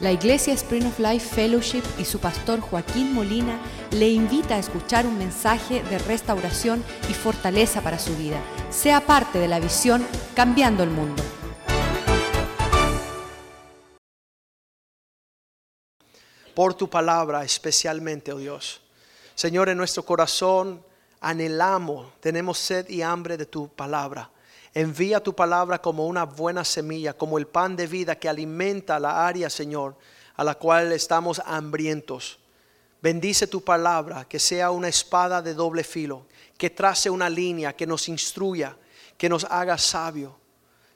La Iglesia Spring of Life Fellowship y su pastor Joaquín Molina le invita a escuchar un mensaje de restauración y fortaleza para su vida. Sea parte de la visión Cambiando el Mundo. por tu palabra especialmente, oh Dios. Señor, en nuestro corazón anhelamos, tenemos sed y hambre de tu palabra. Envía tu palabra como una buena semilla, como el pan de vida que alimenta la área, Señor, a la cual estamos hambrientos. Bendice tu palabra, que sea una espada de doble filo, que trace una línea, que nos instruya, que nos haga sabio.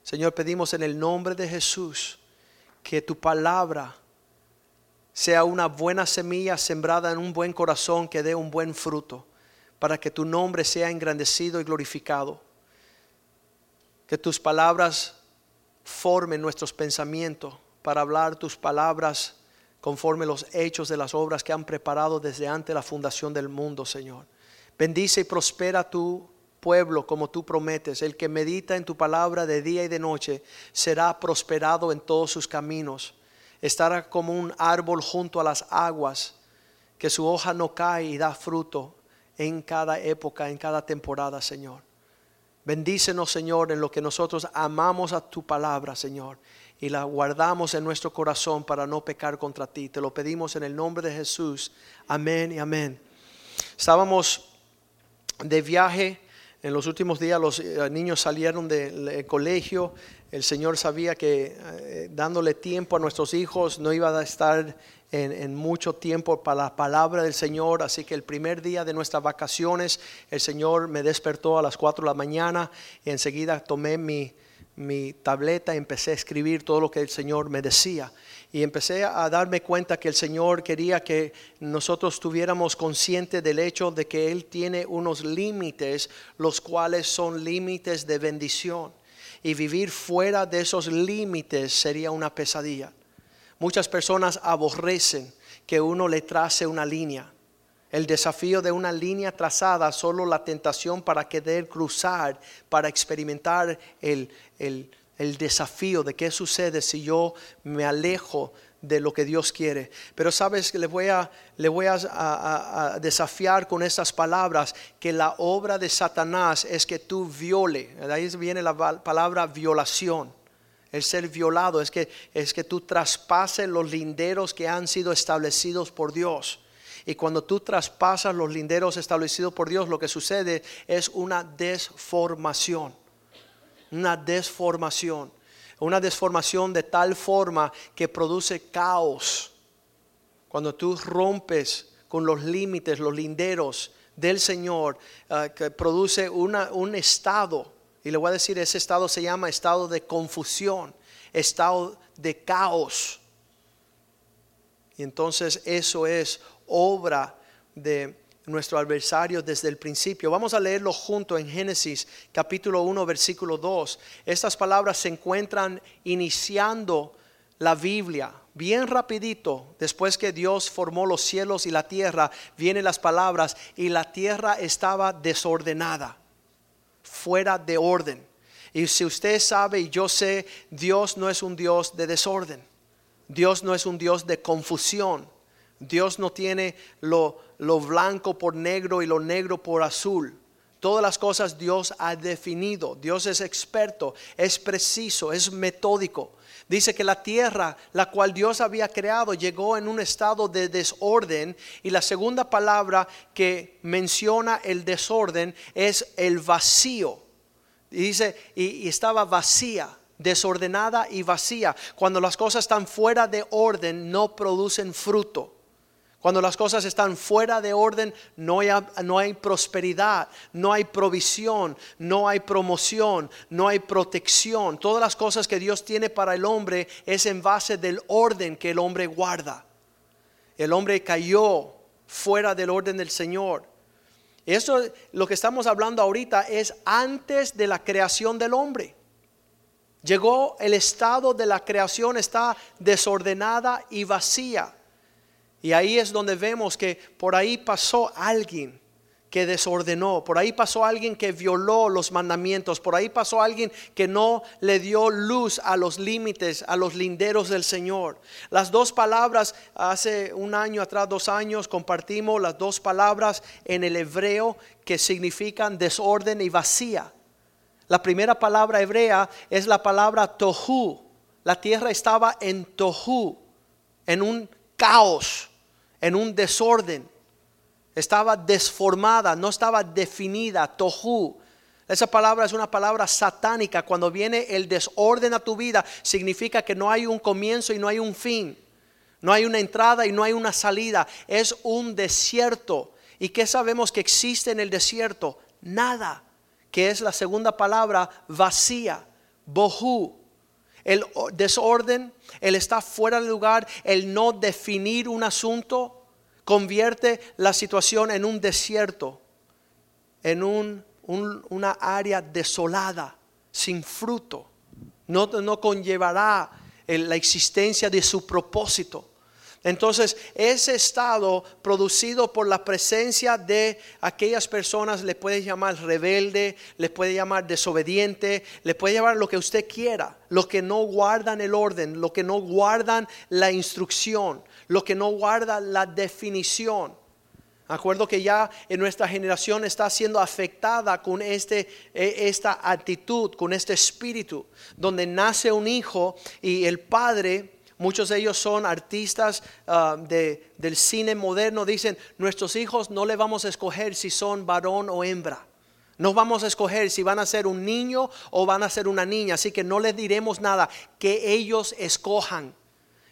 Señor, pedimos en el nombre de Jesús que tu palabra sea una buena semilla sembrada en un buen corazón que dé un buen fruto, para que tu nombre sea engrandecido y glorificado. Que tus palabras formen nuestros pensamientos para hablar tus palabras conforme los hechos de las obras que han preparado desde antes la fundación del mundo, Señor. Bendice y prospera tu pueblo como tú prometes. El que medita en tu palabra de día y de noche será prosperado en todos sus caminos. Estará como un árbol junto a las aguas, que su hoja no cae y da fruto en cada época, en cada temporada, Señor. Bendícenos, Señor, en lo que nosotros amamos a tu palabra, Señor, y la guardamos en nuestro corazón para no pecar contra ti. Te lo pedimos en el nombre de Jesús. Amén y amén. Estábamos de viaje. En los últimos días los eh, niños salieron del colegio. El Señor sabía que eh, dándole tiempo a nuestros hijos no iba a estar en, mucho tiempo para la palabra del Señor. Así que el primer día de nuestras vacaciones, el Señor me despertó a las 4 de la mañana y enseguida tomé mi, mi tableta y empecé a escribir todo lo que el Señor me decía. Y empecé a darme cuenta que el Señor quería que nosotros tuviéramos consciente del hecho de que Él tiene unos límites, los cuales son límites de bendición. Y vivir fuera de esos límites sería una pesadilla. Muchas personas aborrecen que uno le trace una línea. El desafío de una línea trazada, solo la tentación para querer cruzar, para experimentar el, desafío de qué sucede si yo me alejo de lo que Dios quiere. Pero sabes que le voy a, le voy a, desafiar con estas palabras que la obra de Satanás es que tú viole. De ahí viene la palabra violación el ser violado, es que, es que tú traspases los linderos que han sido establecidos por Dios. Y cuando tú traspasas los linderos establecidos por Dios, lo que sucede es una desformación. Una desformación. Una desformación de tal forma que produce caos. Cuando tú rompes con los límites, los linderos del Señor, eh, que produce una, un estado y le voy a decir, ese estado se llama estado de confusión, estado de caos. Y entonces eso es obra de nuestro adversario desde el principio. Vamos a leerlo junto en Génesis capítulo 1 versículo 2. Estas palabras se encuentran iniciando la Biblia. Bien rapidito, después que Dios formó los cielos y la tierra, vienen las palabras y la tierra estaba desordenada fuera de orden. Y si usted sabe y yo sé, Dios no es un Dios de desorden. Dios no es un Dios de confusión. Dios no tiene lo, lo blanco por negro y lo negro por azul. Todas las cosas Dios ha definido. Dios es experto, es preciso, es metódico. Dice que la tierra, la cual Dios había creado, llegó en un estado de desorden. Y la segunda palabra que menciona el desorden es el vacío. Dice, y, estaba vacía, desordenada y vacía. Cuando las cosas están fuera de orden, no producen fruto. Cuando las cosas están fuera de orden, no hay, no hay, prosperidad, no hay provisión, no hay promoción, no hay protección. Todas las cosas que Dios tiene para el hombre es en base del orden que el hombre guarda. El hombre cayó fuera del orden del Señor. Eso lo que estamos hablando ahorita es antes de la creación del hombre. Llegó el estado de la creación, está desordenada y vacía. Y ahí es donde vemos que por ahí pasó alguien que desordenó, por ahí pasó alguien que violó los mandamientos, por ahí pasó alguien que no le dio luz a los límites, a los linderos del Señor. Las dos palabras, hace un año atrás, dos años, compartimos las dos palabras en el hebreo que significan desorden y vacía. La primera palabra hebrea es la palabra tohu. La tierra estaba en tohu, en un caos, en un desorden estaba desformada, no estaba definida, tohu. Esa palabra es una palabra satánica. Cuando viene el desorden a tu vida, significa que no hay un comienzo y no hay un fin. No hay una entrada y no hay una salida. Es un desierto. ¿Y qué sabemos que existe en el desierto? Nada. Que es la segunda palabra, vacía. Bohu. El desorden, el estar fuera del lugar, el no definir un asunto convierte la situación en un desierto, en un, una área desolada, sin fruto. No, no conllevará la existencia de su propósito. Entonces, ese estado producido por la presencia de aquellas personas le puede llamar rebelde, le puede llamar desobediente, le puede llamar lo que usted quiera, los que no guardan el orden, los que no guardan la instrucción, lo que no guarda la definición. Acuerdo que ya en nuestra generación está siendo afectada con este, e, esta actitud, con este espíritu, donde nace un hijo y el padre, muchos de ellos son artistas ah, del cine moderno, dicen, nuestros hijos no le vamos a escoger si son varón o hembra. No vamos a escoger si van a ser un niño o van a ser una niña, así que no les diremos nada, que ellos escojan.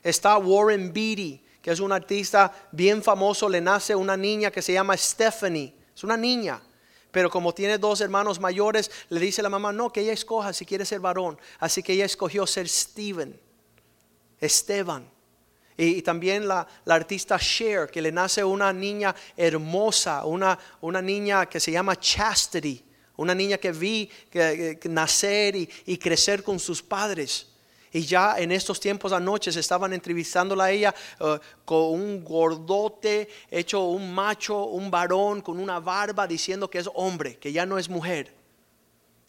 Está Warren Beatty, que es un artista bien famoso, le nace una niña que se llama Stephanie. Es una niña. Pero como tiene dos hermanos mayores, le dice la mamá, no, que ella escoja si quiere ser varón. Así que ella escogió ser Steven, Esteban. Y, también la, artista Cher, que le nace una niña hermosa, una, una niña que se llama Chastity, una niña que vi nacer y crecer con sus padres. Y ya en estos tiempos anoche se estaban entrevistándola a ella eh, con un gordote, hecho un macho, un varón, con una barba, diciendo que es hombre, que ya no es mujer.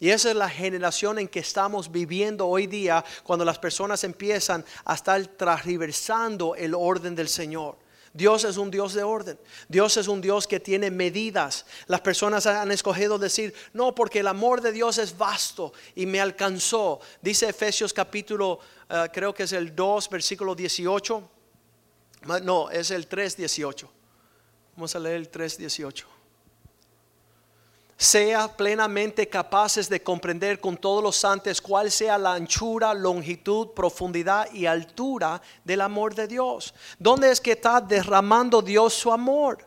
Y esa es la generación en que estamos viviendo hoy día, cuando las personas empiezan a estar transversando el orden del Señor. Dios es un Dios de orden. Dios es un Dios que tiene medidas. Las personas han escogido decir, no, porque el amor de Dios es vasto y me alcanzó. Dice Efesios capítulo, eh, creo que es el 2, versículo 18. No, es el 3, 18. Vamos a leer el 3, 18 sea plenamente capaces de comprender con todos los santos cuál sea la anchura, longitud, profundidad y altura del amor de Dios. ¿Dónde es que está derramando Dios su amor?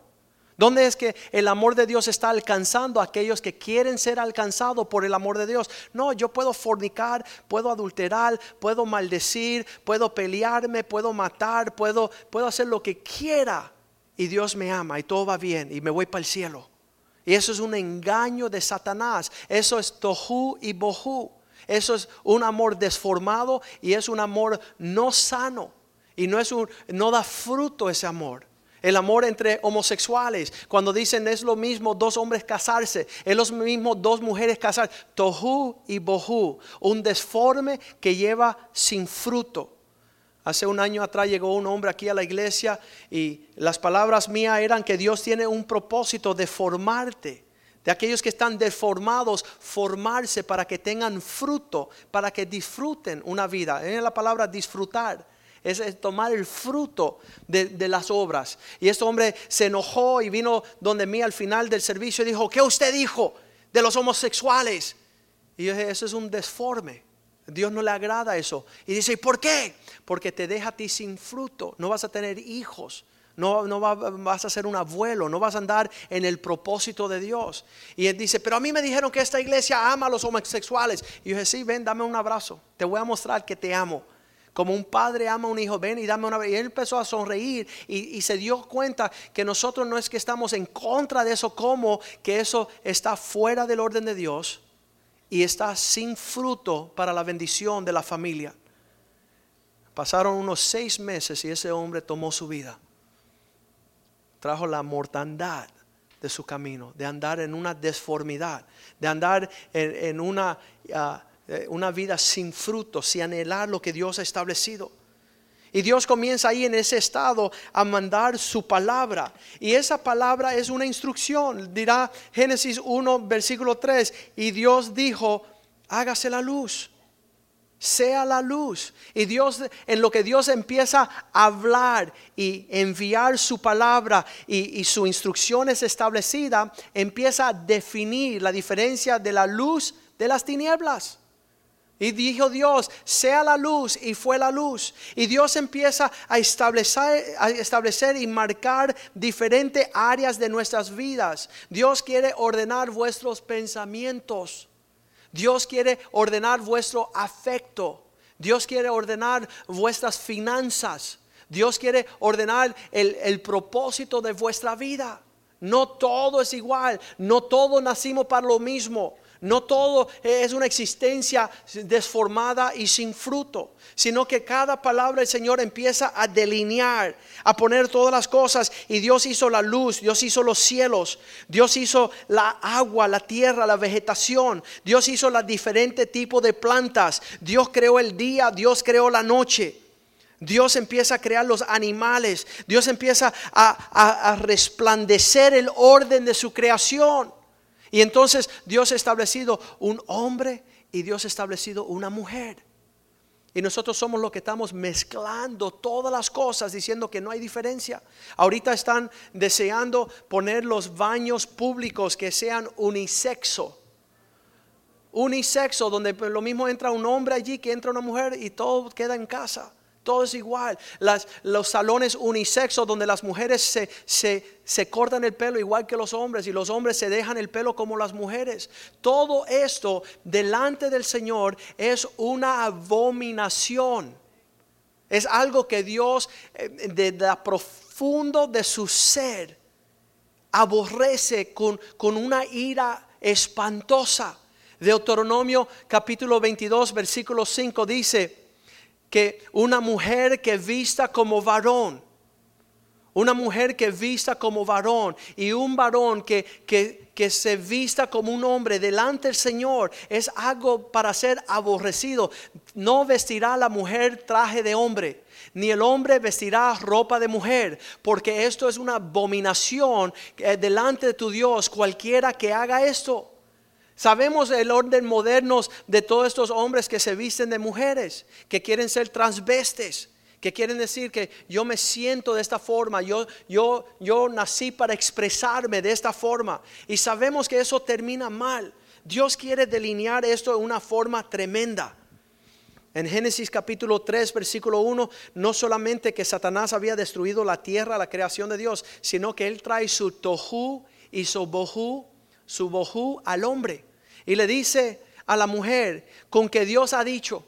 ¿Dónde es que el amor de Dios está alcanzando a aquellos que quieren ser alcanzados por el amor de Dios? No, yo puedo fornicar, puedo adulterar, puedo maldecir, puedo pelearme, puedo matar, puedo, puedo hacer lo que quiera. Y Dios me ama y todo va bien y me voy para el cielo. Y eso es un engaño de Satanás. Eso es tohu y bohu. Eso es un amor desformado y es un amor no sano. Y no, es un, no da fruto ese amor. El amor entre homosexuales, cuando dicen es lo mismo dos hombres casarse, es lo mismo dos mujeres casarse. Tohu y bohu, un desforme que lleva sin fruto. Hace un año atrás llegó un hombre aquí a la iglesia y las palabras mías eran que Dios tiene un propósito de formarte, de aquellos que están deformados, formarse para que tengan fruto, para que disfruten una vida. Es la palabra disfrutar. Es, tomar el fruto de, las obras. Y este hombre se enojó y vino donde mí al final del servicio y dijo, ¿qué usted dijo de los homosexuales? Y yo dije, eso es un desforme. Dios no le agrada eso. Y dice, ¿y por qué? Porque te deja a ti sin fruto. No vas a tener hijos. No, no vas a ser un abuelo, no vas a andar en el propósito de Dios. Y él dice, pero a mí me dijeron que esta iglesia ama a los homosexuales. Y yo dije, sí, ven, dame un abrazo. Te voy a mostrar que te amo. Como un padre ama a un hijo, ven y dame una Y él empezó a sonreír y, y, se dio cuenta que nosotros no es que estamos en contra de eso, como que eso está fuera del orden de Dios y está sin fruto para la bendición de la familia. Pasaron unos seis meses y ese hombre tomó su vida. Trajo la mortandad de su camino, de andar en una desformidad, de andar en, una, ah, eh, una vida sin fruto, sin anhelar lo que Dios ha establecido. Y Dios comienza ahí en ese estado a mandar su palabra. Y esa palabra es una instrucción. Dirá Génesis 1, versículo 3. Y Dios dijo, hágase la luz sea la luz. Y Dios, en lo que Dios empieza a hablar y enviar su palabra y, y, su instrucción es establecida, empieza a definir la diferencia de la luz de las tinieblas. Y dijo Dios, sea la luz y fue la luz. Y Dios empieza a establecer, a establecer y marcar diferentes áreas de nuestras vidas. Dios quiere ordenar vuestros pensamientos. Dios quiere ordenar vuestro afecto. Dios quiere ordenar vuestras finanzas. Dios quiere ordenar el, propósito de vuestra vida. No todo es igual. No todos nacimos para lo mismo. No todo es una existencia desformada y sin fruto, sino que cada palabra del Señor empieza a delinear, a poner todas las cosas. Y Dios hizo la luz, Dios hizo los cielos, Dios hizo la agua, la tierra, la vegetación, Dios hizo los diferentes tipos de plantas, Dios creó el día, Dios creó la noche. Dios empieza a crear los animales, Dios empieza a, a resplandecer el orden de su creación. Y entonces Dios ha establecido un hombre y Dios ha establecido una mujer. Y nosotros somos los que estamos mezclando todas las cosas diciendo que no hay diferencia. Ahorita están deseando poner los baños públicos que sean unisexo. Unisexo, donde lo mismo entra un hombre allí que entra una mujer y todo queda en casa todo es igual. los salones unisexos donde las mujeres se, cortan el pelo igual que los hombres y los hombres se dejan el pelo como las mujeres. Todo esto delante del Señor es una abominación. Es algo que Dios, eh, de, profundo de su ser, aborrece con, con una ira espantosa. Deuteronomio capítulo 22, versículo 5 dice, que una mujer que vista como varón, una mujer que vista como varón y un varón que, que, que, se vista como un hombre delante del Señor es algo para ser aborrecido. No vestirá la mujer traje de hombre, ni el hombre vestirá ropa de mujer, porque esto es una abominación eh, delante de tu Dios, cualquiera que haga esto. Sabemos el orden moderno de todos estos hombres que se visten de mujeres, que quieren ser transvestes, que quieren decir que yo me siento de esta forma, yo, yo, yo nací para expresarme de esta forma. Y sabemos que eso termina mal. Dios quiere delinear esto de una forma tremenda. En Génesis capítulo 3, versículo 1, no solamente que Satanás había destruido la tierra, la creación de Dios, sino que él trae su tohu y su bohu, su bohu al hombre. Y le dice a la mujer, con que Dios ha dicho,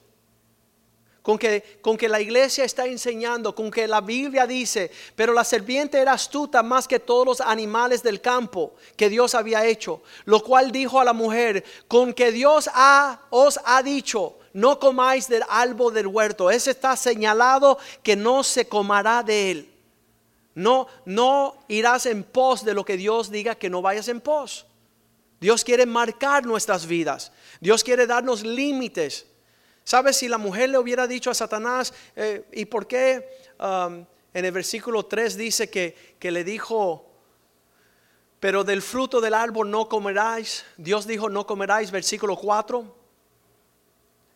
con que, con que la iglesia está enseñando, con que la Biblia dice, pero la serpiente era astuta más que todos los animales del campo que Dios había hecho, lo cual dijo a la mujer, con que Dios ha, os ha dicho, no comáis del árbol del huerto. Ese está señalado que no se comerá de él. No, no irás en pos de lo que Dios diga que no vayas en pos. Dios quiere marcar nuestras vidas. Dios quiere darnos límites. ¿Sabes si la mujer le hubiera dicho a Satanás, eh, ¿y por qué um, en el versículo 3 dice que, que le dijo, pero del fruto del árbol no comeráis? Dios dijo, no comeráis, versículo 4.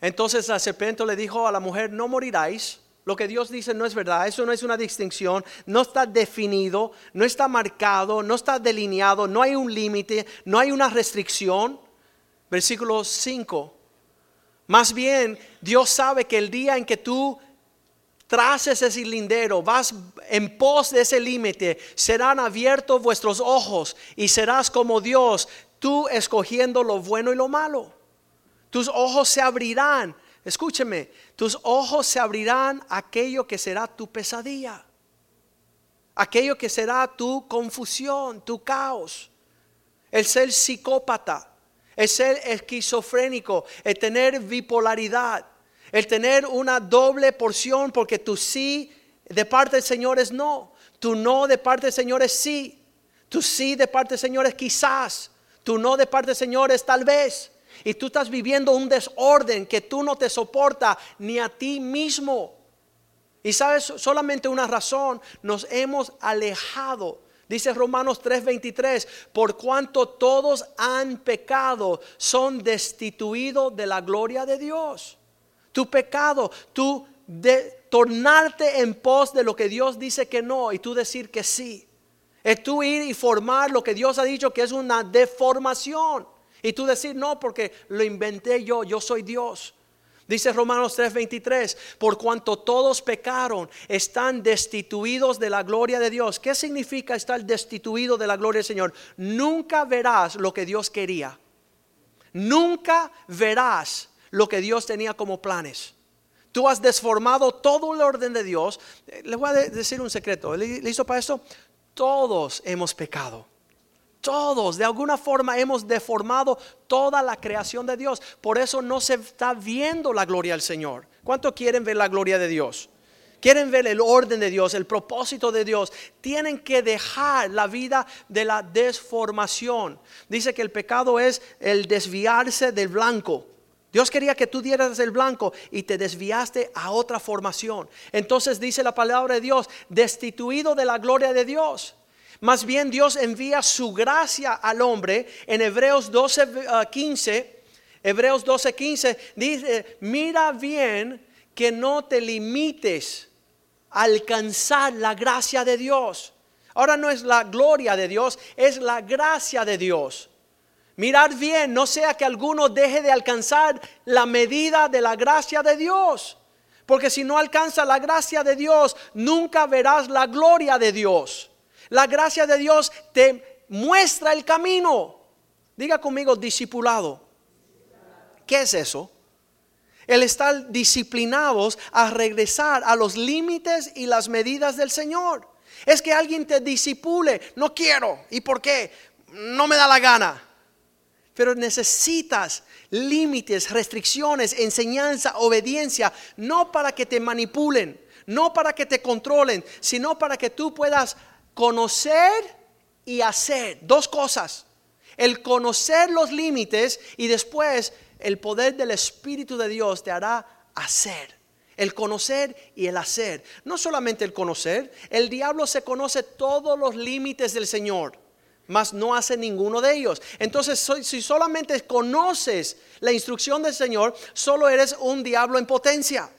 Entonces la serpiente le dijo a la mujer, no moriráis. Lo que Dios dice no es verdad, eso no es una distinción, no está definido, no está marcado, no está delineado, no hay un límite, no hay una restricción. Versículo 5. Más bien, Dios sabe que el día en que tú traces ese lindero, vas en pos de ese límite, serán abiertos vuestros ojos y serás como Dios, tú escogiendo lo bueno y lo malo. Tus ojos se abrirán Escúcheme, tus ojos se abrirán aquello que será tu pesadilla, aquello que será tu confusión, tu caos, el ser psicópata, el ser esquizofrénico, el tener bipolaridad, el tener una doble porción porque tu sí de parte del Señor es no, tu no de parte del Señor es sí. Tu sí de parte del Señor es quizás. Tu no de parte del Señor es tal vez. Y tú estás viviendo un desorden que tú no te soporta ni a ti mismo. Y sabes, solamente una razón, nos hemos alejado. Dice Romanos 3:23, por cuanto todos han pecado, son destituidos de la gloria de Dios. Tu pecado, tú de tornarte en pos de lo que Dios dice que no y tú decir que sí. Es tú ir y formar lo que Dios ha dicho que es una deformación. Y tú decir, no, porque lo inventé yo, yo soy Dios. Dice Romanos 3:23, por cuanto todos pecaron, están destituidos de la gloria de Dios. ¿Qué significa estar destituido de la gloria del Señor? Nunca verás lo que Dios quería. Nunca verás lo que Dios tenía como planes. Tú has desformado todo el orden de Dios. Les voy a decir un secreto. ¿Listo para esto? Todos hemos pecado. Todos, de alguna forma, hemos deformado toda la creación de Dios. Por eso no se está viendo la gloria del Señor. ¿Cuánto quieren ver la gloria de Dios? Quieren ver el orden de Dios, el propósito de Dios. Tienen que dejar la vida de la desformación. Dice que el pecado es el desviarse del blanco. Dios quería que tú dieras el blanco y te desviaste a otra formación. Entonces dice la palabra de Dios, destituido de la gloria de Dios. Más bien Dios envía su gracia al hombre. En Hebreos 12, 15, ah, Hebreos 12, 15 dice, mira bien que no te limites a alcanzar la gracia de Dios. Ahora no es la gloria de Dios, es la gracia de Dios. Mirar bien, no sea que alguno deje de alcanzar la medida de la gracia de Dios. Porque si no alcanza la gracia de Dios, nunca verás la gloria de Dios. La gracia de Dios te muestra el camino. Diga conmigo, discipulado. ¿Qué es eso? El estar disciplinados a regresar a los límites y las medidas del Señor. Es que alguien te disipule. No quiero. ¿Y por qué? No me da la gana. Pero necesitas límites, restricciones, enseñanza, obediencia, no para que te manipulen, no para que te controlen, sino para que tú puedas conocer y hacer dos cosas. El conocer los límites y después el poder del Espíritu de Dios te hará hacer. El conocer y el hacer. No solamente el conocer, el diablo se conoce todos los límites del Señor, mas no hace ninguno de ellos. Entonces, si solamente conoces la instrucción del Señor, solo eres un diablo en potencia.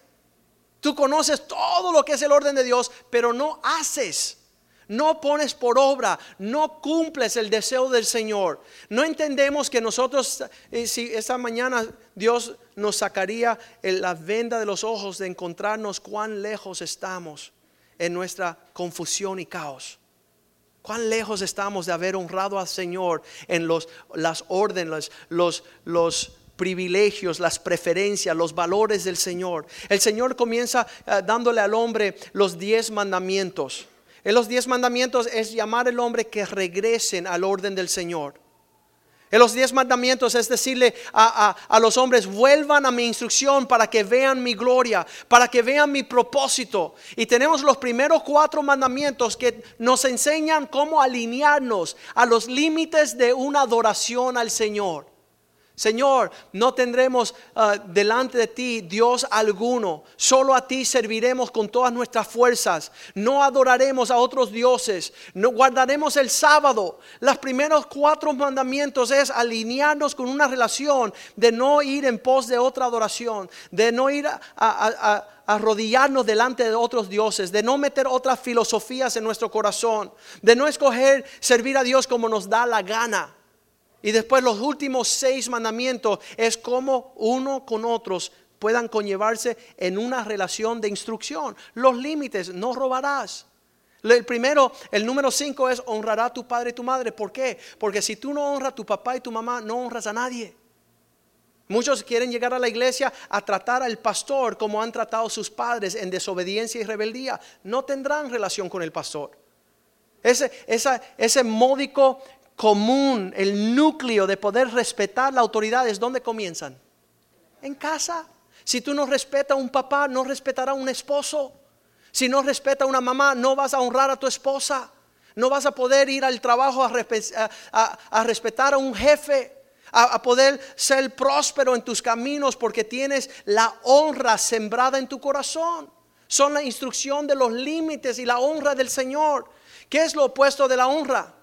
Tú conoces todo lo que es el orden de Dios, pero no haces. No pones por obra, no cumples el deseo del Señor. No entendemos que nosotros, eh, si esta mañana Dios nos sacaría la venda de los ojos de encontrarnos cuán lejos estamos en nuestra confusión y caos. Cuán lejos estamos de haber honrado al Señor en los, las órdenes, los, los privilegios, las preferencias, los valores del Señor. El Señor comienza eh, dándole al hombre los diez mandamientos. En los diez mandamientos es llamar al hombre que regresen al orden del Señor. En los diez mandamientos es decirle a, a, los hombres, vuelvan a mi instrucción para que vean mi gloria, para que vean mi propósito. Y tenemos los primeros cuatro mandamientos que nos enseñan cómo alinearnos a los límites de una adoración al Señor. Señor, no tendremos ah, delante de ti Dios alguno. Solo a ti serviremos con todas nuestras fuerzas. No adoraremos a otros dioses. No guardaremos el sábado. Los primeros cuatro mandamientos es alinearnos con una relación de no ir en pos de otra adoración, de no ir a, a arrodillarnos delante de otros dioses, de no meter otras filosofías en nuestro corazón, de no escoger servir a Dios como nos da la gana. Y después los últimos seis mandamientos es cómo uno con otros puedan conllevarse en una relación de instrucción. Los límites, no robarás. El primero, el número cinco es honrará a tu padre y tu madre. ¿Por qué? Porque si tú no honras a tu papá y tu mamá, no honras a nadie. Muchos quieren llegar a la iglesia a tratar al pastor como han tratado sus padres en desobediencia y rebeldía. No tendrán relación con el pastor. Ese, ese módico común, el núcleo de poder respetar la autoridad es donde comienzan. En casa. Si tú no respetas a un papá, no respetará a un esposo. Si no respeta a una mamá, no vas a honrar a tu esposa. No vas a poder ir al trabajo a, a- respetar a un jefe, a poder ser próspero en tus caminos porque tienes la honra sembrada en tu corazón. Son la instrucción de los límites y la honra del Señor. ¿Qué es lo opuesto de la honra?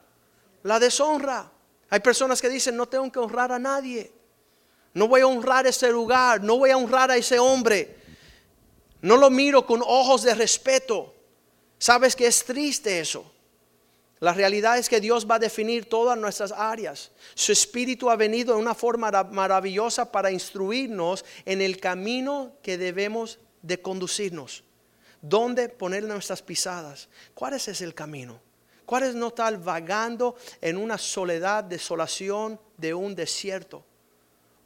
La deshonra. Hay personas que dicen, no tengo que honrar a nadie. No voy a honrar ese lugar, no voy a honrar a ese hombre. No lo miro con ojos de respeto. Sabes que es triste eso. La realidad es que Dios va a definir todas nuestras áreas. Su Espíritu ha venido en una forma mara- maravillosa para instruirnos en el camino que debemos de conducirnos. ¿Dónde poner nuestras pisadas? ¿Cuál es ese el camino? ¿Cuál es no estar vagando en una soledad, desolación de un desierto?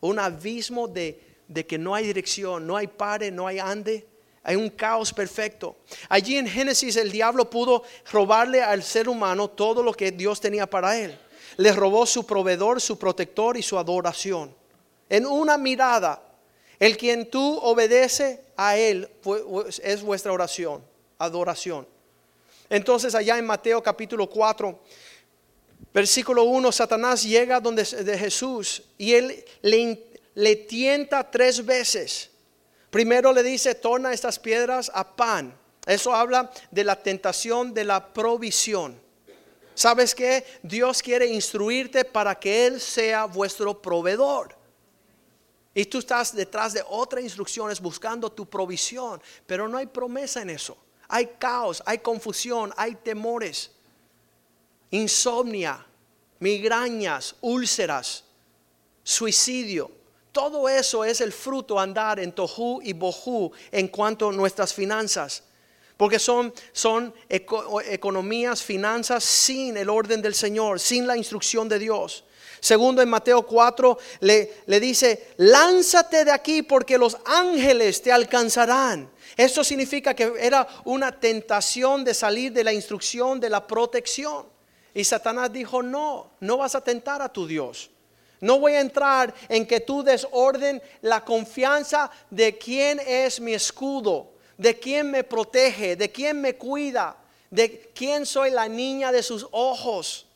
Un abismo de, de que no hay dirección, no hay pare, no hay ande. Hay un caos perfecto. Allí en Génesis el diablo pudo robarle al ser humano todo lo que Dios tenía para él. Le robó su proveedor, su protector y su adoración. En una mirada, el quien tú obedece a él es vuestra oración, adoración. Entonces allá en Mateo capítulo 4, versículo 1, Satanás llega donde de Jesús y él le, le tienta tres veces. Primero le dice, torna estas piedras a pan. Eso habla de la tentación de la provisión. ¿Sabes qué? Dios quiere instruirte para que Él sea vuestro proveedor. Y tú estás detrás de otras instrucciones buscando tu provisión, pero no hay promesa en eso. Hay caos, hay confusión, hay temores, insomnia, migrañas, úlceras, suicidio. Todo eso es el fruto andar en tohu y bohu en cuanto a nuestras finanzas. Porque son, son eco- economías, finanzas sin el orden del Señor, sin la instrucción de Dios. Segundo, en Mateo 4 le, le dice, lánzate de aquí porque los ángeles te alcanzarán. Esto significa que era una tentación de salir de la instrucción de la protección. Y Satanás dijo, no, no vas a tentar a tu Dios. No voy a entrar en que tú desorden la confianza de quién es mi escudo, de quién me protege, de quién me cuida, de quién soy la niña de sus ojos.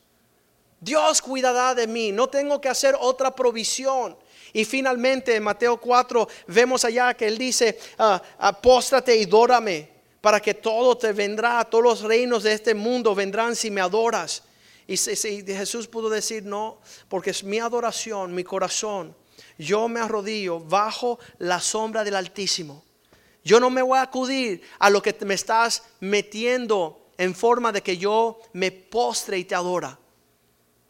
Dios cuidará de mí, no tengo que hacer otra provisión. Y finalmente en Mateo 4 vemos allá que él dice, ah, apóstrate y dórame, para que todo te vendrá, todos los reinos de este mundo vendrán si me adoras. Y Jesús pudo decir, no, porque es mi adoración, mi corazón. Yo me arrodillo bajo la sombra del Altísimo. Yo no me voy a acudir a lo que me estás metiendo en forma de que yo me postre y te adora.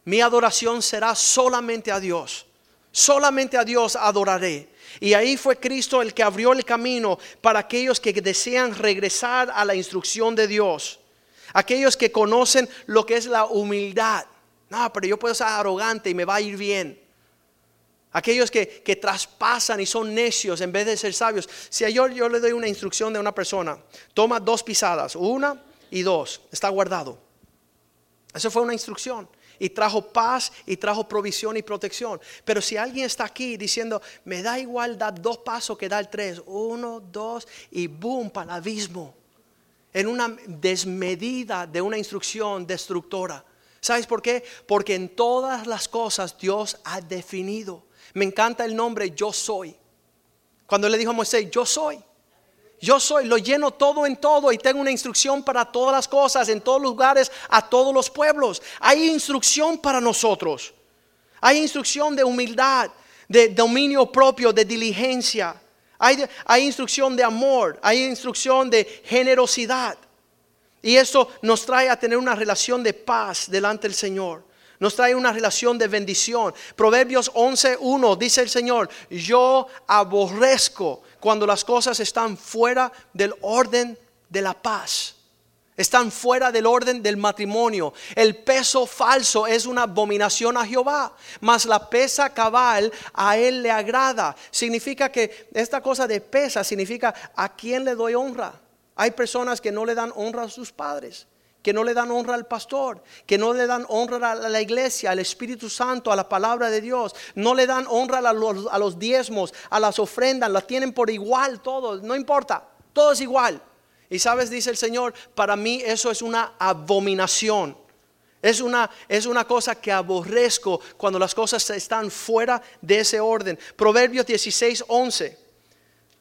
Mi adoración será solamente a Dios. Solamente a Dios adoraré. Y ahí fue Cristo el que abrió el camino para aquellos que desean regresar a la instrucción de Dios. Aquellos que conocen lo que es la humildad. No, pero yo puedo ser arrogante y me va a ir bien. Aquellos que, que traspasan y son necios en vez de ser sabios. Si yo, yo le doy una instrucción de una persona, toma dos pisadas, una y dos, está guardado. Eso fue una instrucción. Y trajo paz y trajo provisión y protección. Pero si alguien está aquí diciendo, me da igual dar dos pasos que dar tres, uno, dos, y boom, para el abismo. En una desmedida de una instrucción destructora. ¿Sabes por qué? Porque en todas las cosas Dios ha definido. Me encanta el nombre yo soy. Cuando le dijo a Moisés, yo soy. Yo soy, lo lleno todo en todo y tengo una instrucción para todas las cosas, en todos lugares, a todos los pueblos. Hay instrucción para nosotros. Hay instrucción de humildad, de dominio propio, de diligencia. Hay, hay instrucción de amor, hay instrucción de generosidad. Y eso nos trae a tener una relación de paz delante del Señor. Nos trae una relación de bendición. Proverbios 11.1 dice el Señor, yo aborrezco cuando las cosas están fuera del orden de la paz. Están fuera del orden del matrimonio. El peso falso es una abominación a Jehová, mas la pesa cabal a él le agrada. Significa que esta cosa de pesa significa a quién le doy honra. Hay personas que no le dan honra a sus padres, que no le dan honra al pastor, que no le dan honra a la iglesia, al Espíritu Santo, a la palabra de Dios, no le dan honra a los, diezmos, a las ofrendas, las tienen por igual todos, no importa, todo es igual. Y sabes, dice el Señor, para mí eso es una abominación. Es una, es una cosa que aborrezco cuando las cosas están fuera de ese orden. Proverbios 16, 11.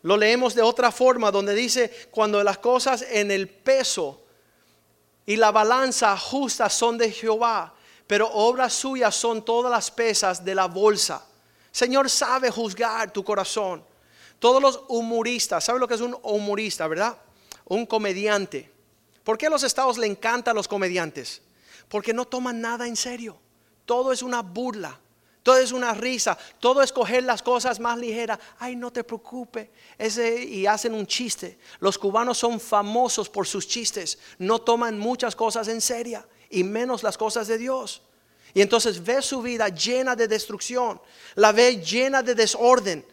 Lo leemos de otra forma, donde dice, cuando las cosas en el peso y la balanza justa son de Jehová, pero obras suyas son todas las pesas de la bolsa. Señor sabe juzgar tu corazón. Todos los humoristas, ¿sabe lo que es un humorista, verdad? Un comediante. ¿Por qué a los estados le encantan los comediantes? Porque no toman nada en serio. Todo es una burla. Es una risa, todo es coger las cosas más ligeras. Ay, no te preocupes. Ese, y hacen un chiste. Los cubanos son famosos por sus chistes. No toman muchas cosas en serio y menos las cosas de Dios. Y entonces ve su vida llena de destrucción, la ve llena de desorden.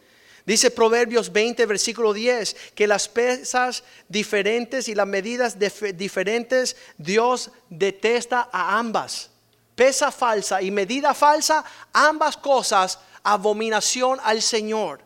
Dice Proverbios 20, versículo 10, que las pesas diferentes y las medidas diferentes Dios detesta a ambas. Pesa falsa y medida falsa, ambas cosas, abominación al Señor.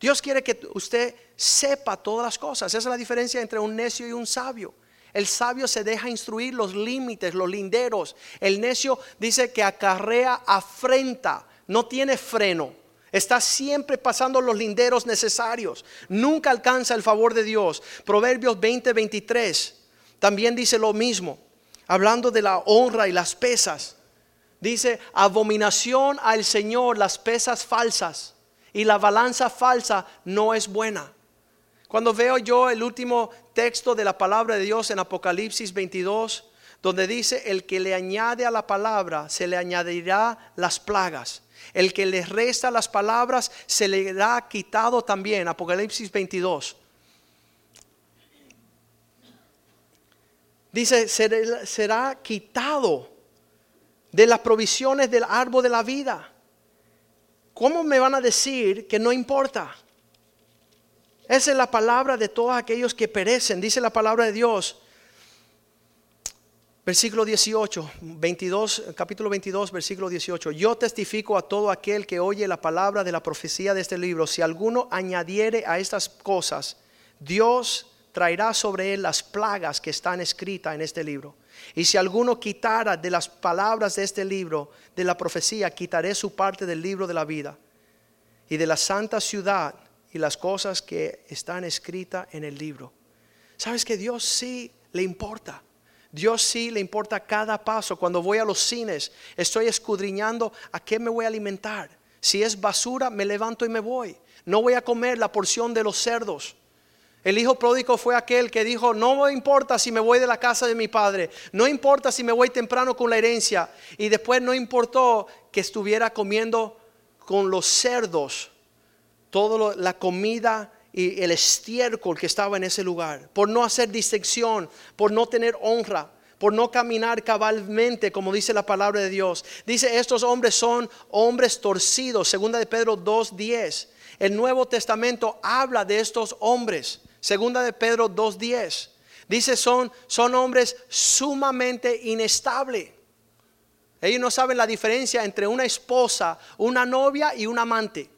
Dios quiere que usted sepa todas las cosas. Esa es la diferencia entre un necio y un sabio. El sabio se deja instruir los límites, los linderos. El necio dice que acarrea afrenta, no tiene freno. Está siempre pasando los linderos necesarios. Nunca alcanza el favor de Dios. Proverbios 20, 23 también dice lo mismo, hablando de la honra y las pesas. Dice, abominación al Señor las pesas falsas y la balanza falsa no es buena. Cuando veo yo el último texto de la palabra de Dios en Apocalipsis 22, donde dice, el que le añade a la palabra, se le añadirá las plagas. El que le resta las palabras, se le ha quitado también. Apocalipsis 22. Dice, será quitado de las provisiones del árbol de la vida. ¿Cómo me van a decir que no importa? Esa es la palabra de todos aquellos que perecen, dice la palabra de Dios. Versículo 18, 22, capítulo 22, versículo 18. Yo testifico a todo aquel que oye la palabra de la profecía de este libro. Si alguno añadiere a estas cosas, Dios traerá sobre él las plagas que están escritas en este libro. Y si alguno quitara de las palabras de este libro, de la profecía, quitaré su parte del libro de la vida y de la santa ciudad y las cosas que están escritas en el libro. ¿Sabes que Dios sí le importa? Dios sí le importa cada paso. Cuando voy a los cines, estoy escudriñando a qué me voy a alimentar. Si es basura, me levanto y me voy. No voy a comer la porción de los cerdos. El hijo pródigo fue aquel que dijo, no importa si me voy de la casa de mi padre, no importa si me voy temprano con la herencia. Y después no importó que estuviera comiendo con los cerdos toda la comida y el estiércol que estaba en ese lugar, por no hacer distinción, por no tener honra, por no caminar cabalmente, como dice la palabra de Dios. Dice, estos hombres son hombres torcidos, segunda de Pedro 2.10. El Nuevo Testamento habla de estos hombres, segunda de Pedro 2.10. Dice, son, son hombres sumamente inestables. Ellos no saben la diferencia entre una esposa, una novia y un amante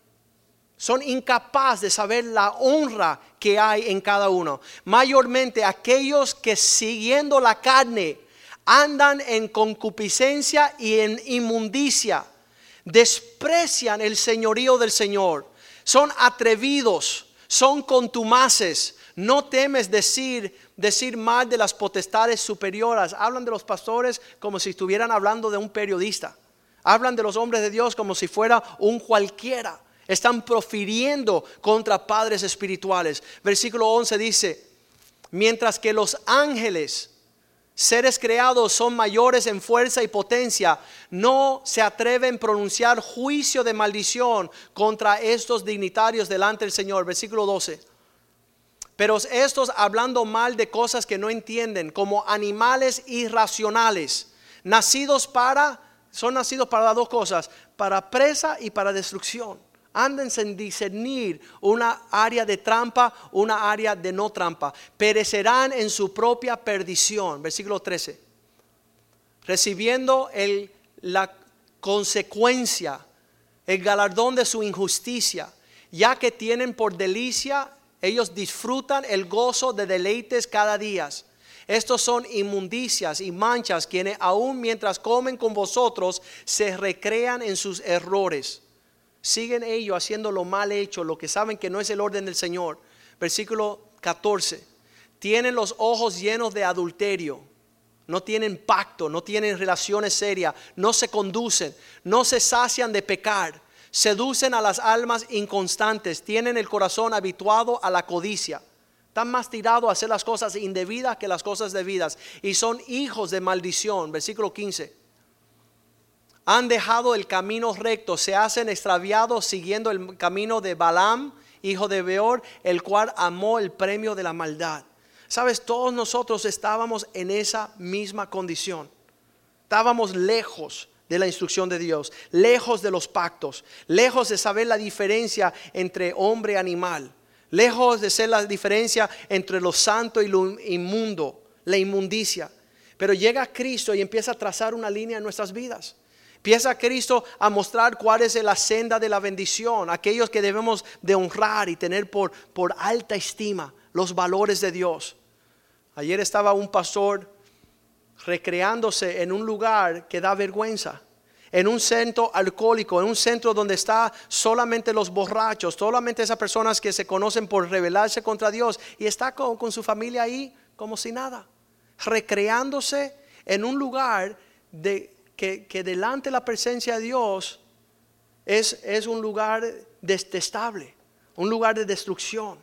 son incapaces de saber la honra que hay en cada uno. Mayormente aquellos que siguiendo la carne andan en concupiscencia y en inmundicia, desprecian el señorío del Señor, son atrevidos, son contumaces, no temes decir decir mal de las potestades superiores. Hablan de los pastores como si estuvieran hablando de un periodista. Hablan de los hombres de Dios como si fuera un cualquiera están profiriendo contra padres espirituales. Versículo 11 dice, mientras que los ángeles, seres creados, son mayores en fuerza y potencia, no se atreven a pronunciar juicio de maldición contra estos dignitarios delante del Señor. Versículo 12. Pero estos hablando mal de cosas que no entienden, como animales irracionales, nacidos para, son nacidos para dos cosas, para presa y para destrucción. Ándense en discernir una área de trampa, una área de no trampa. Perecerán en su propia perdición. Versículo 13. Recibiendo el, la consecuencia, el galardón de su injusticia, ya que tienen por delicia, ellos disfrutan el gozo de deleites cada día. Estos son inmundicias y manchas quienes aún mientras comen con vosotros se recrean en sus errores. Siguen ellos haciendo lo mal hecho, lo que saben que no es el orden del Señor. Versículo 14. Tienen los ojos llenos de adulterio. No tienen pacto, no tienen relaciones serias, no se conducen, no se sacian de pecar, seducen a las almas inconstantes, tienen el corazón habituado a la codicia. Están más tirados a hacer las cosas indebidas que las cosas debidas. Y son hijos de maldición. Versículo 15 han dejado el camino recto, se hacen extraviados siguiendo el camino de Balaam, hijo de Beor, el cual amó el premio de la maldad. Sabes, todos nosotros estábamos en esa misma condición. Estábamos lejos de la instrucción de Dios, lejos de los pactos, lejos de saber la diferencia entre hombre y animal, lejos de ser la diferencia entre lo santo y lo inmundo, la inmundicia. Pero llega Cristo y empieza a trazar una línea en nuestras vidas. Empieza Cristo a mostrar cuál es la senda de la bendición, aquellos que debemos de honrar y tener por, por alta estima los valores de Dios. Ayer estaba un pastor recreándose en un lugar que da vergüenza, en un centro alcohólico, en un centro donde está solamente los borrachos, solamente esas personas que se conocen por rebelarse contra Dios y está con, con su familia ahí como si nada, recreándose en un lugar de que, delante de la presencia de Dios es, es un lugar detestable, un lugar de destrucción.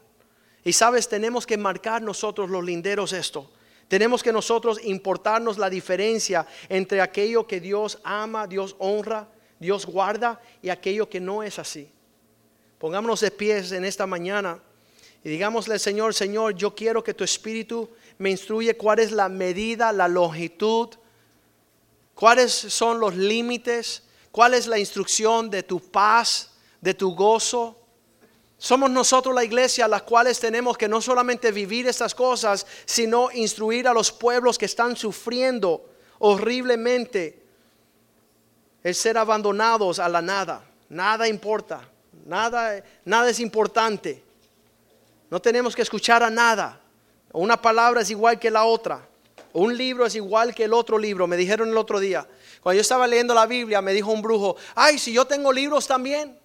Y sabes, tenemos que marcar nosotros los linderos esto. Tenemos que nosotros importarnos la diferencia entre aquello que Dios ama, Dios honra, Dios guarda y aquello que no es así. Pongámonos de pies en esta mañana y digámosle Señor, Señor, yo quiero que tu Espíritu me instruye cuál es la medida, la longitud, ¿Cuáles son los límites? ¿Cuál es la instrucción de tu paz, de tu gozo? Somos nosotros la iglesia las cuales tenemos que no solamente vivir estas cosas, sino instruir a los pueblos que están sufriendo horriblemente el ser abandonados a la nada. Nada importa, nada, nada es importante. No tenemos que escuchar a nada. Una palabra es igual que la otra. Un libro es igual que el otro libro, me dijeron el otro día. Cuando yo estaba leyendo la Biblia, me dijo un brujo, ay, si yo tengo libros también.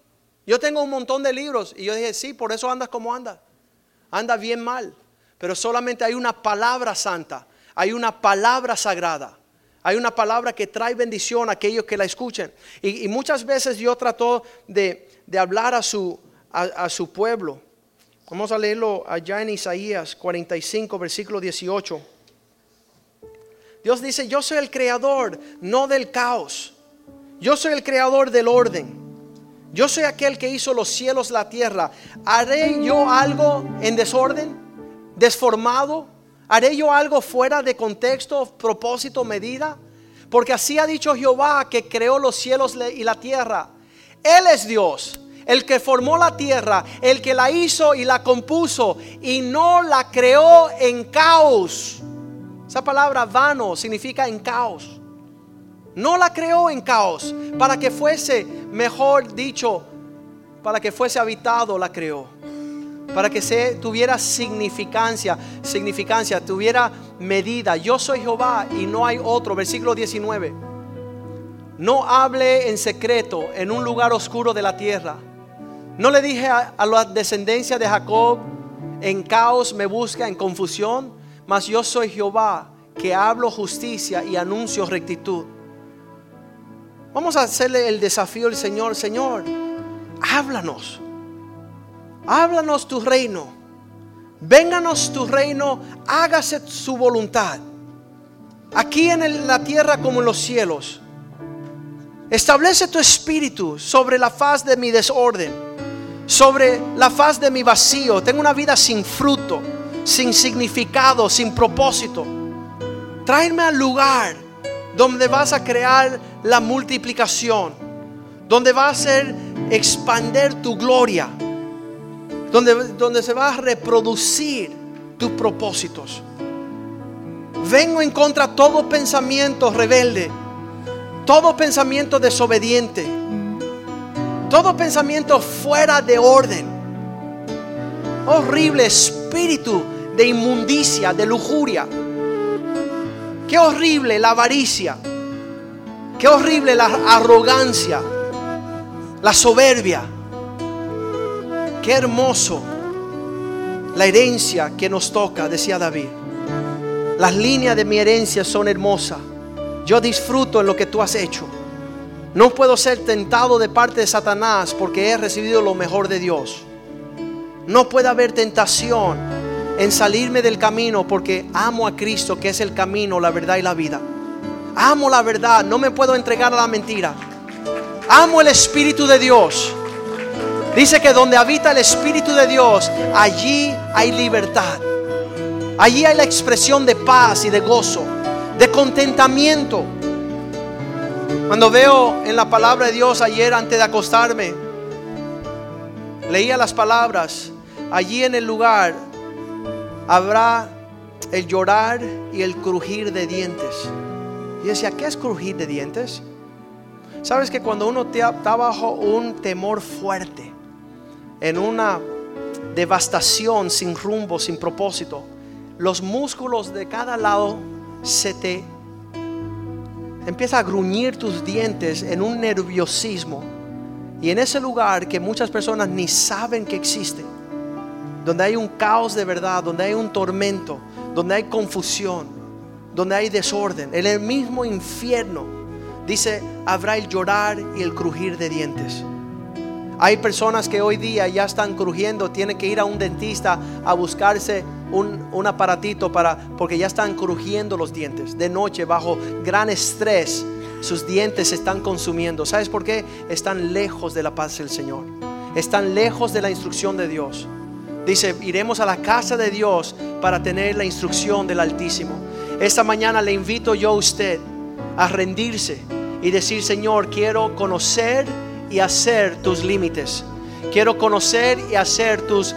Yo tengo un montón de libros. Y yo dije, sí, por eso andas como andas. Anda bien mal. Pero solamente hay una palabra santa, hay una palabra sagrada. Hay una palabra que trae bendición a aquellos que la escuchen. Y, muchas veces yo trato de, hablar a su, a su pueblo. Vamos a leerlo allá en Isaías 45, versículo 18. Dios dice, yo soy el creador, no del caos. Yo soy el creador del orden. Yo soy aquel que hizo los cielos, la tierra. ¿Haré yo algo en desorden? ¿Desformado? ¿Haré yo algo fuera de contexto, propósito, medida? Porque así ha dicho Jehová que creó los cielos y la tierra. Él es Dios, el que formó la tierra, el que la hizo y la compuso y no la creó en caos. Esa palabra vano significa en caos. No la creó en caos. Para que fuese, mejor dicho, para que fuese habitado, la creó. Para que se tuviera significancia, significancia, tuviera medida. Yo soy Jehová y no hay otro. Versículo 19. No hable en secreto en un lugar oscuro de la tierra. No le dije a, a la descendencia de Jacob, en caos me busca, en confusión mas yo soy Jehová que hablo justicia y anuncio rectitud. Vamos a hacerle el desafío al Señor, Señor, háblanos. Háblanos tu reino. Vénganos tu reino, hágase su voluntad. Aquí en la tierra como en los cielos. Establece tu espíritu sobre la faz de mi desorden, sobre la faz de mi vacío. Tengo una vida sin fruto sin significado, sin propósito. Tráeme al lugar donde vas a crear la multiplicación, donde va a ser expander tu gloria, donde, donde se va a reproducir tus propósitos. Vengo en contra de todo pensamiento rebelde, todo pensamiento desobediente, todo pensamiento fuera de orden, horrible espíritu de inmundicia, de lujuria. Qué horrible la avaricia. Qué horrible la arrogancia, la soberbia. Qué hermoso la herencia que nos toca, decía David. Las líneas de mi herencia son hermosas. Yo disfruto en lo que tú has hecho. No puedo ser tentado de parte de Satanás porque he recibido lo mejor de Dios. No puede haber tentación en salirme del camino porque amo a Cristo que es el camino, la verdad y la vida. Amo la verdad, no me puedo entregar a la mentira. Amo el Espíritu de Dios. Dice que donde habita el Espíritu de Dios, allí hay libertad. Allí hay la expresión de paz y de gozo, de contentamiento. Cuando veo en la palabra de Dios ayer antes de acostarme, leía las palabras, allí en el lugar habrá el llorar y el crujir de dientes. Y decía, ¿qué es crujir de dientes? Sabes que cuando uno está bajo un temor fuerte, en una devastación sin rumbo, sin propósito, los músculos de cada lado se te empieza a gruñir tus dientes en un nerviosismo. Y en ese lugar que muchas personas ni saben que existe, donde hay un caos de verdad, donde hay un tormento, donde hay confusión, donde hay desorden, en el mismo infierno, dice, habrá el llorar y el crujir de dientes. Hay personas que hoy día ya están crujiendo, tienen que ir a un dentista a buscarse un, un, aparatito para, porque ya están crujiendo los dientes. De noche, bajo gran estrés, sus dientes se están consumiendo. ¿Sabes por qué? Están lejos de la paz del Señor. Están lejos de la instrucción de Dios. Dice, iremos a la casa de Dios para tener la instrucción del Altísimo. Esta mañana le invito yo a usted a rendirse y decir, Señor, quiero conocer y hacer tus límites. Quiero conocer y hacer tus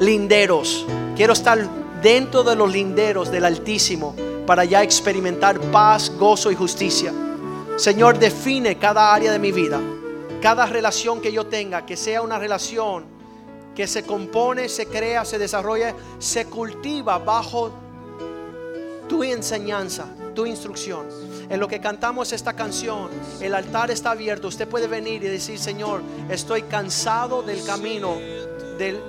linderos. Quiero estar dentro de los linderos del Altísimo para ya experimentar paz, gozo y justicia. Señor, define cada área de mi vida, cada relación que yo tenga, que sea una relación que se compone, se crea, se desarrolla, se cultiva bajo tu enseñanza, tu instrucción. En lo que cantamos esta canción, el altar está abierto. Usted puede venir y decir, Señor, estoy cansado del camino del,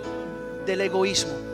del egoísmo.